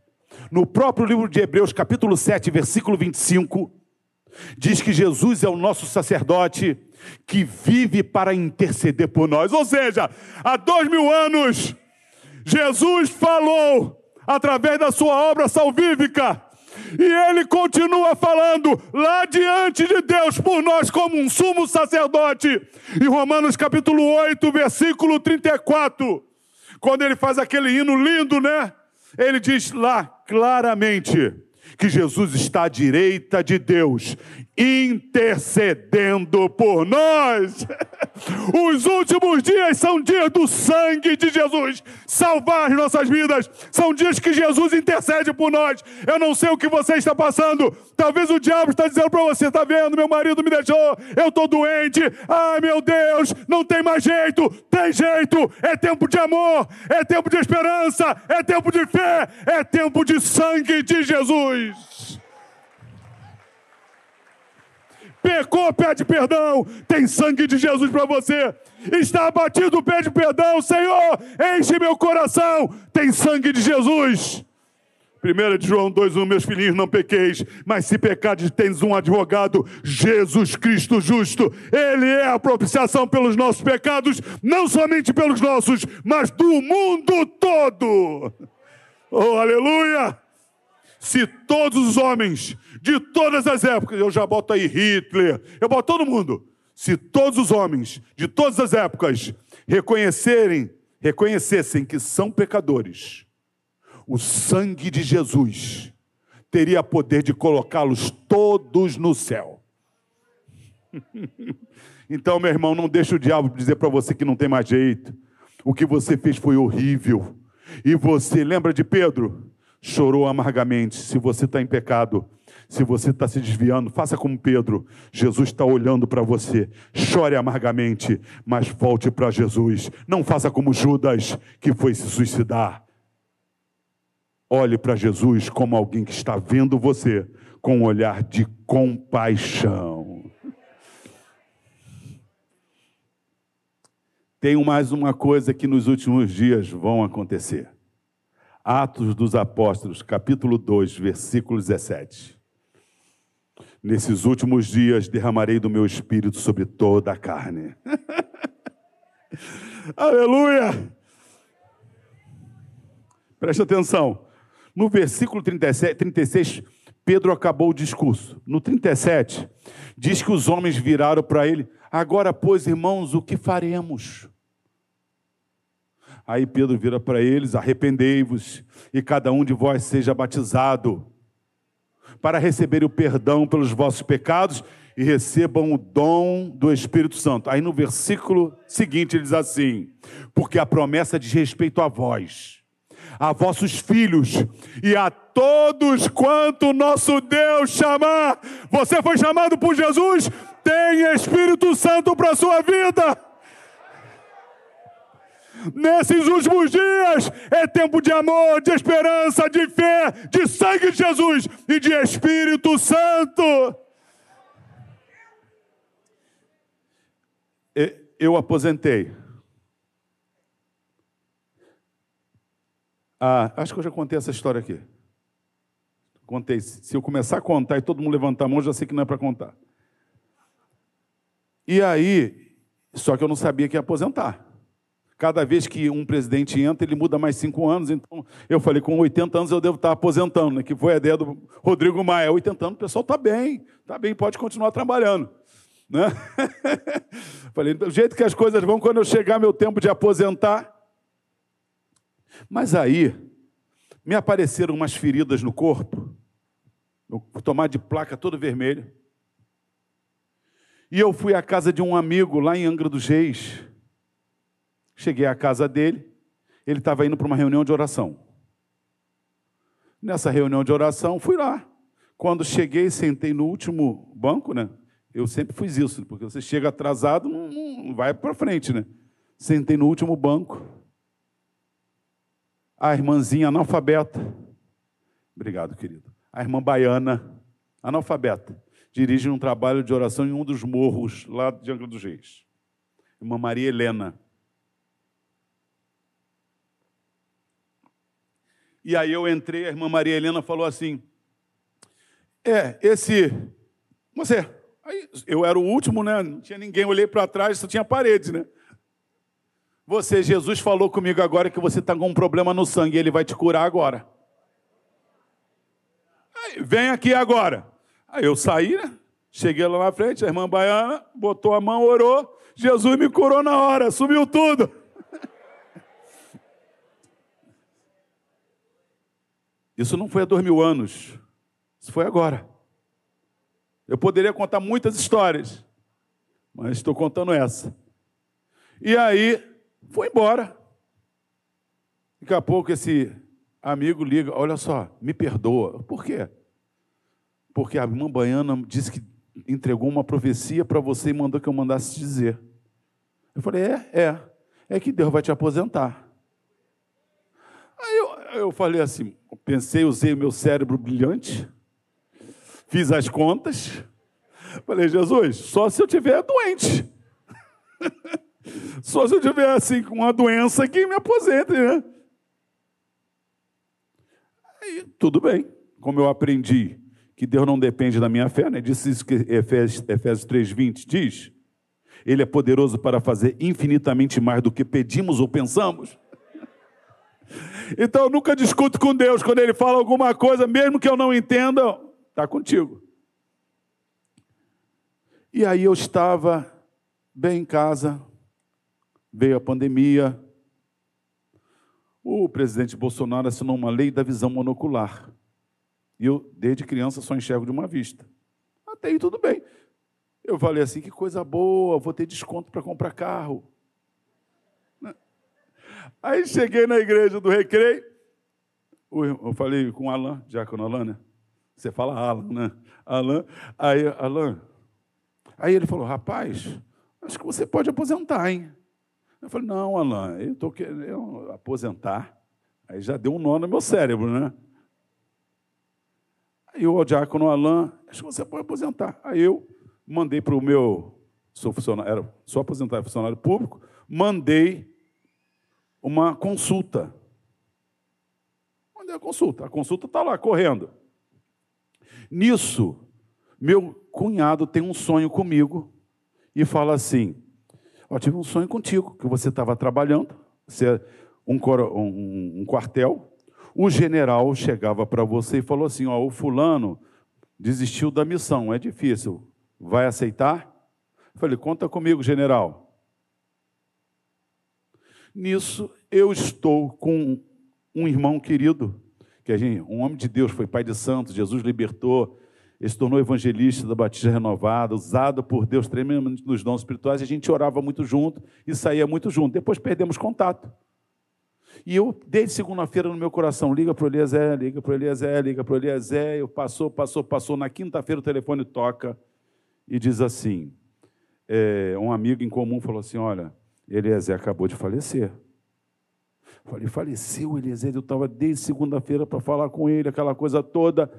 No próprio livro de Hebreus, capítulo 7, versículo 25, diz que Jesus é o nosso sacerdote que vive para interceder por nós. Ou seja, há dois mil anos, Jesus falou através da sua obra salvífica e ele continua falando lá diante de Deus por nós como um sumo sacerdote. Em Romanos capítulo 8, versículo 34, quando ele faz aquele hino lindo, né? Ele diz lá claramente que Jesus está à direita de Deus intercedendo por nós. [laughs] Os últimos dias são dias do sangue de Jesus salvar as nossas vidas. São dias que Jesus intercede por nós. Eu não sei o que você está passando. Talvez o diabo está dizendo para você: está vendo? Meu marido me deixou, eu estou doente. Ai meu Deus, não tem mais jeito. Tem jeito. É tempo de amor, é tempo de esperança, é tempo de fé, é tempo de sangue de Jesus. Pecou, pede perdão. Tem sangue de Jesus para você. Está abatido, pede perdão. Senhor, enche meu coração. Tem sangue de Jesus. 1 de João 2,1, meus filhinhos, não pequeis, mas se pecares, tens um advogado, Jesus Cristo justo. Ele é a propiciação pelos nossos pecados, não somente pelos nossos, mas do mundo todo. Oh, aleluia! Se todos os homens de todas as épocas, eu já boto aí Hitler, eu boto todo mundo. Se todos os homens de todas as épocas reconhecerem, reconhecessem que são pecadores, o sangue de Jesus teria poder de colocá-los todos no céu. [laughs] então, meu irmão, não deixe o diabo dizer para você que não tem mais jeito. O que você fez foi horrível. E você, lembra de Pedro? Chorou amargamente. Se você está em pecado, se você está se desviando, faça como Pedro. Jesus está olhando para você. Chore amargamente, mas volte para Jesus. Não faça como Judas, que foi se suicidar. Olhe para Jesus como alguém que está vendo você com um olhar de compaixão. Tenho mais uma coisa que nos últimos dias vão acontecer. Atos dos Apóstolos, capítulo 2, versículo 17. Nesses últimos dias derramarei do meu espírito sobre toda a carne. [laughs] Aleluia! Preste atenção. No versículo 37, 36, Pedro acabou o discurso. No 37, diz que os homens viraram para ele: Agora, pois, irmãos, o que faremos? Aí Pedro vira para eles: Arrependei-vos, e cada um de vós seja batizado para receber o perdão pelos vossos pecados e recebam o dom do Espírito Santo. Aí no versículo seguinte ele diz assim: Porque a promessa diz respeito a vós, a vossos filhos e a todos quanto nosso Deus chamar. Você foi chamado por Jesus, tem Espírito Santo para a sua vida. Nesses últimos dias é tempo de amor, de esperança, de fé, de sangue de Jesus e de Espírito Santo. Eu aposentei. Ah, acho que eu já contei essa história aqui. Contei. Se eu começar a contar e todo mundo levantar a mão, já sei que não é para contar. E aí, só que eu não sabia que ia aposentar. Cada vez que um presidente entra, ele muda mais cinco anos. Então, eu falei, com 80 anos eu devo estar aposentando, né? que foi a ideia do Rodrigo Maia. 80 anos, o pessoal está bem, está bem, pode continuar trabalhando. Né? [laughs] falei, do jeito que as coisas vão, quando eu chegar meu tempo de aposentar. Mas aí, me apareceram umas feridas no corpo, tomar de placa todo vermelho. E eu fui à casa de um amigo lá em Angra dos Reis. Cheguei à casa dele, ele estava indo para uma reunião de oração. Nessa reunião de oração, fui lá. Quando cheguei, sentei no último banco, né? Eu sempre fiz isso, porque você chega atrasado, não, não vai para frente, né? Sentei no último banco. A irmãzinha analfabeta. Obrigado, querido. A irmã baiana, analfabeta, dirige um trabalho de oração em um dos morros lá de Angra dos Reis. Irmã Maria Helena. E aí eu entrei, a irmã Maria Helena falou assim: É, esse. Você. Aí eu era o último, né? Não tinha ninguém, olhei para trás, só tinha parede, né? Você, Jesus falou comigo agora que você está com um problema no sangue, ele vai te curar agora. Aí, vem aqui agora. Aí eu saí, né? Cheguei lá na frente, a irmã Baiana botou a mão, orou, Jesus me curou na hora, sumiu tudo. Isso não foi há dois mil anos. Isso foi agora. Eu poderia contar muitas histórias, mas estou contando essa. E aí, foi embora. Daqui a pouco esse amigo liga, olha só, me perdoa. Por quê? Porque a irmã Baiana disse que entregou uma profecia para você e mandou que eu mandasse dizer. Eu falei, é, é. É que Deus vai te aposentar. Aí eu, eu falei assim, pensei, usei o meu cérebro brilhante, fiz as contas, falei, Jesus, só se eu tiver doente. [laughs] só se eu tiver assim, com uma doença que me aposente, né? Aí, tudo bem. Como eu aprendi que Deus não depende da minha fé, né? Disse isso que Efésios, Efésios 3,20 diz. Ele é poderoso para fazer infinitamente mais do que pedimos ou pensamos. Então eu nunca discuto com Deus. Quando Ele fala alguma coisa, mesmo que eu não entenda, está contigo. E aí eu estava bem em casa, veio a pandemia. O presidente Bolsonaro assinou uma lei da visão monocular. E eu, desde criança, só enxergo de uma vista. Até aí tudo bem. Eu falei assim: que coisa boa, vou ter desconto para comprar carro. Aí cheguei na igreja do recreio. Eu falei com o Alain, Diácono Alain, né? Você fala Alan, né? Alan. Aí, Alan. Aí ele falou: rapaz, acho que você pode aposentar, hein? Eu falei: não, Alan, eu estou querendo aposentar. Aí já deu um nó no meu cérebro, né? Aí o diácono Alain, acho que você pode aposentar. Aí eu mandei para o meu, sou funcionário, era, sou aposentado funcionário público, mandei uma consulta. Mandei a consulta. A consulta está lá, correndo. Nisso, meu cunhado tem um sonho comigo e fala assim: Ó, tive um sonho contigo, que você estava trabalhando, você é um, um, um quartel, o general chegava para você e falou assim: ó, o fulano desistiu da missão, é difícil, vai aceitar? Eu falei: conta comigo, general. Nisso eu estou com um irmão querido, que a gente, um homem de Deus, foi pai de santos, Jesus libertou, ele se tornou evangelista da Batista Renovada, usado por Deus tremendamente nos dons espirituais, a gente orava muito junto e saía muito junto. Depois perdemos contato. E eu, desde segunda-feira, no meu coração, liga para o Eliezer, liga para o Eliezer, liga para o Eliezer. Eu passou, passou, passou. Na quinta-feira o telefone toca e diz assim: é, um amigo em comum falou assim: Olha, Eliezer acabou de falecer. Falei, faleceu Eliezer. Eu estava desde segunda-feira para falar com ele, aquela coisa toda.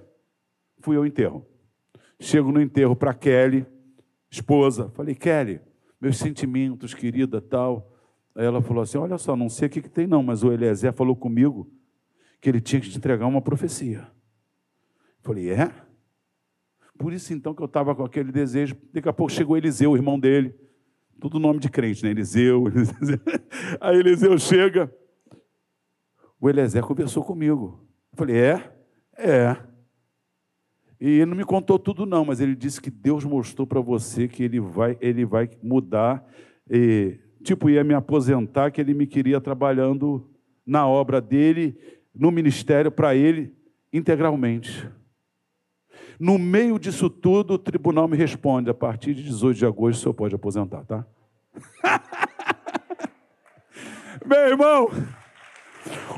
Fui ao enterro. Chego no enterro para Kelly, esposa. Falei, Kelly, meus sentimentos, querida, tal. Aí ela falou assim: Olha só, não sei o que, que tem, não, mas o Eliezer falou comigo que ele tinha que te entregar uma profecia. Falei, é? Por isso então que eu estava com aquele desejo. Daqui a pouco chegou Eliseu, o irmão dele. Tudo nome de crente, né? [laughs] Eliseu. Aí Eliseu chega. O Eliezer conversou comigo. Eu falei, é? É. E ele não me contou tudo, não, mas ele disse que Deus mostrou para você que ele vai, ele vai mudar. E tipo, ia me aposentar, que ele me queria trabalhando na obra dele, no ministério, para ele, integralmente. No meio disso tudo, o tribunal me responde: a partir de 18 de agosto, o senhor pode aposentar, tá? [laughs] Meu irmão,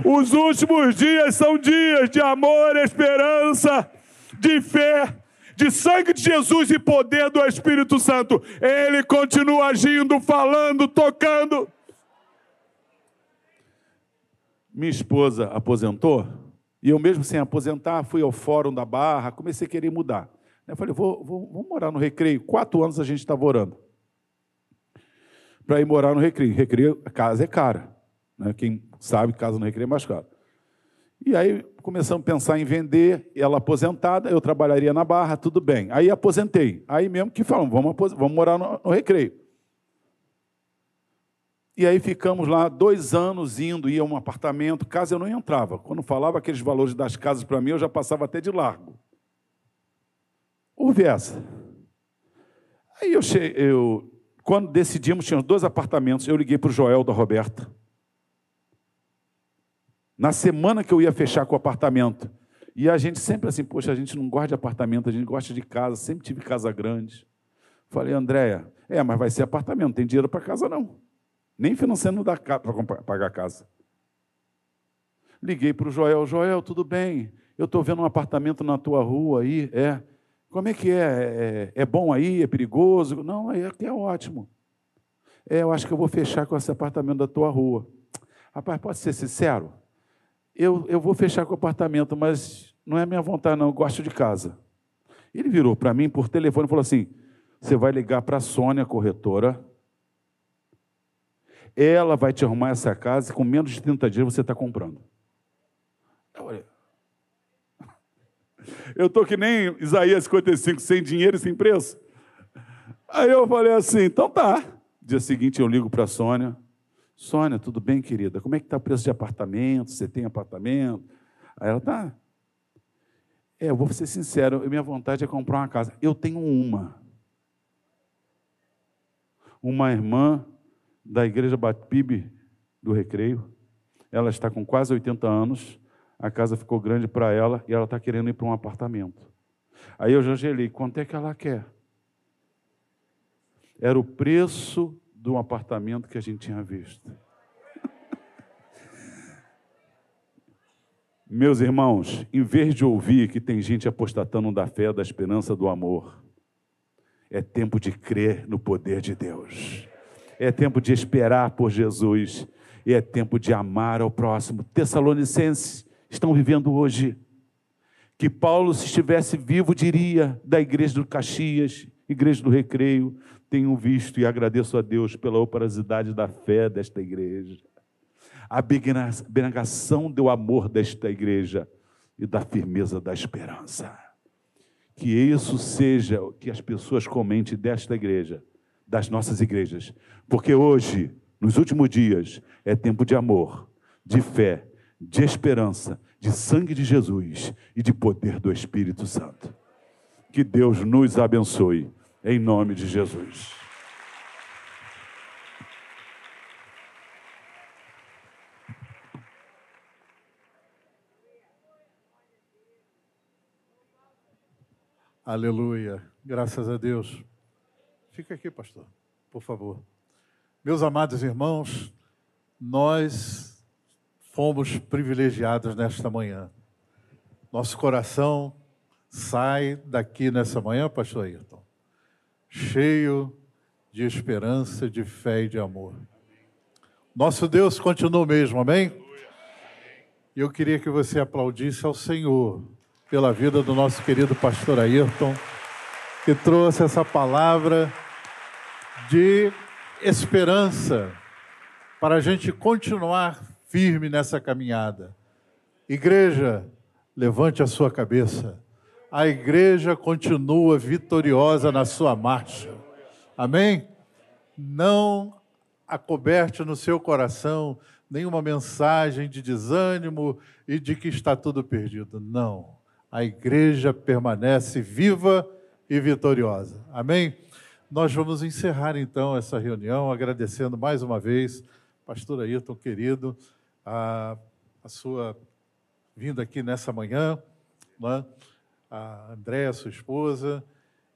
os últimos dias são dias de amor, esperança, de fé, de sangue de Jesus e poder do Espírito Santo. Ele continua agindo, falando, tocando. Minha esposa aposentou, e eu mesmo sem aposentar, fui ao fórum da Barra, comecei a querer mudar. Eu falei, vou, vou, vou morar no Recreio. Quatro anos a gente estava orando. Para ir morar no Recreio. Recreio, a casa é cara. Né? Quem sabe, casa no Recreio é mais caro. E aí começamos a pensar em vender, ela aposentada, eu trabalharia na Barra, tudo bem. Aí aposentei. Aí mesmo que falamos, vamos, vamos morar no, no recreio. E aí ficamos lá dois anos indo, ia a um apartamento, casa eu não entrava. Quando falava aqueles valores das casas para mim, eu já passava até de largo. Houve essa. Aí eu, cheguei, eu quando decidimos, tínhamos dois apartamentos, eu liguei para o Joel da Roberta. Na semana que eu ia fechar com o apartamento. E a gente sempre assim, poxa, a gente não gosta de apartamento, a gente gosta de casa, sempre tive casa grande. Falei, Andréia, é, mas vai ser apartamento, não tem dinheiro para casa não. Nem financeiro não dá para pagar casa. Liguei para o Joel, Joel, tudo bem? Eu estou vendo um apartamento na tua rua aí, é. Como é que é? é? É, bom aí? É perigoso? Não, aí aqui é ótimo. É, eu acho que eu vou fechar com esse apartamento da tua rua. Rapaz, pode ser sincero? eu, eu vou fechar com o apartamento, mas não é minha vontade, não, eu gosto de casa. Ele virou para mim por telefone e falou assim: você vai ligar para a Sônia, corretora, ela vai te arrumar essa casa e com menos de 30 dias você está comprando. Eu estou que nem Isaías 55, sem dinheiro e sem preço. Aí eu falei assim, então tá. Dia seguinte eu ligo para a Sônia, Sônia, tudo bem, querida? Como é que está o preço de apartamento? Você tem apartamento? Aí ela está. É, eu vou ser sincero, minha vontade é comprar uma casa. Eu tenho uma. Uma irmã da igreja Batpibe do Recreio. Ela está com quase 80 anos. A casa ficou grande para ela e ela está querendo ir para um apartamento. Aí eu já gelei, quanto é que ela quer? Era o preço do apartamento que a gente tinha visto. [laughs] Meus irmãos, em vez de ouvir que tem gente apostatando da fé, da esperança, do amor, é tempo de crer no poder de Deus. É tempo de esperar por Jesus. E é tempo de amar ao próximo. Tessalonicenses estão vivendo hoje. Que Paulo, se estivesse vivo, diria da igreja do Caxias, igreja do Recreio, tenho visto e agradeço a Deus pela operosidade da fé desta igreja, a abnegação do amor desta igreja e da firmeza da esperança. Que isso seja o que as pessoas comentem desta igreja, das nossas igrejas, porque hoje, nos últimos dias, é tempo de amor, de fé, de esperança, de sangue de Jesus e de poder do Espírito Santo. Que Deus nos abençoe, em nome de Jesus. Aleluia. Graças a Deus. Fica aqui, pastor, por favor. Meus amados irmãos, nós fomos privilegiados nesta manhã. Nosso coração sai daqui nessa manhã, pastor Ayrton, cheio de esperança, de fé e de amor. Nosso Deus continua o mesmo, amém? E eu queria que você aplaudisse ao Senhor pela vida do nosso querido pastor Ayrton, que trouxe essa palavra de esperança para a gente continuar firme nessa caminhada. Igreja, levante a sua cabeça. A igreja continua vitoriosa na sua marcha. Amém? Não acoberte no seu coração nenhuma mensagem de desânimo e de que está tudo perdido. Não. A igreja permanece viva e vitoriosa. Amém? Nós vamos encerrar então essa reunião agradecendo mais uma vez, pastor Ayrton querido a, a sua vinda aqui nessa manhã, né? a Andréa, sua esposa,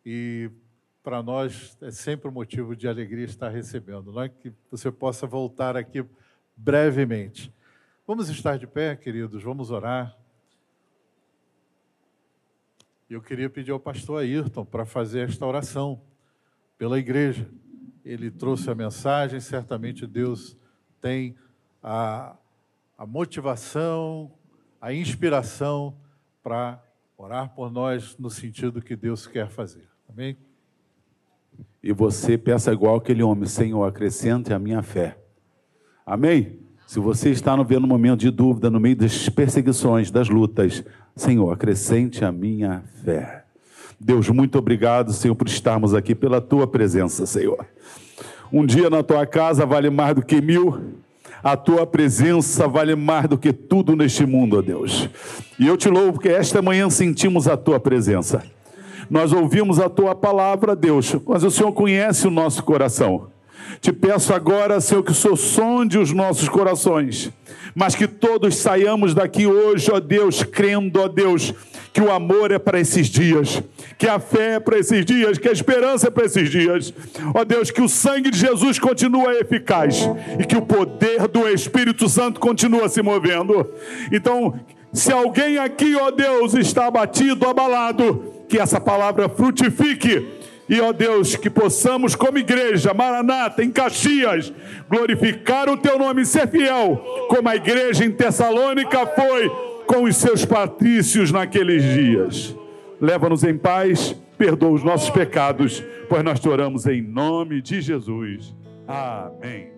e para nós é sempre um motivo de alegria estar recebendo, não é? que você possa voltar aqui brevemente. Vamos estar de pé, queridos, vamos orar. Eu queria pedir ao pastor Ayrton para fazer esta oração pela igreja. Ele trouxe a mensagem, certamente Deus tem a, a motivação, a inspiração para orar por nós no sentido que Deus quer fazer. Amém? E você peça igual aquele homem, Senhor, acrescente a minha fé. Amém? Se você está no vendo momento de dúvida, no meio das perseguições, das lutas, Senhor, acrescente a minha fé. Deus, muito obrigado, Senhor, por estarmos aqui, pela tua presença, Senhor. Um dia na tua casa vale mais do que mil, a tua presença vale mais do que tudo neste mundo, ó Deus. E eu te louvo porque esta manhã sentimos a tua presença. Nós ouvimos a tua palavra, Deus, mas o Senhor conhece o nosso coração. Te peço agora, Senhor, que o Senhor sonde os nossos corações, mas que todos saiamos daqui hoje, ó Deus, crendo, ó Deus, que o amor é para esses dias, que a fé é para esses dias, que a esperança é para esses dias. Ó Deus, que o sangue de Jesus continua eficaz e que o poder do Espírito Santo continua se movendo. Então, se alguém aqui, ó Deus, está abatido, abalado, que essa palavra frutifique e, ó Deus, que possamos, como igreja, Maranata, em Caxias, glorificar o teu nome e ser fiel, como a igreja em Tessalônica foi com os seus patrícios naqueles dias. Leva-nos em paz, perdoa os nossos pecados, pois nós te oramos em nome de Jesus. Amém.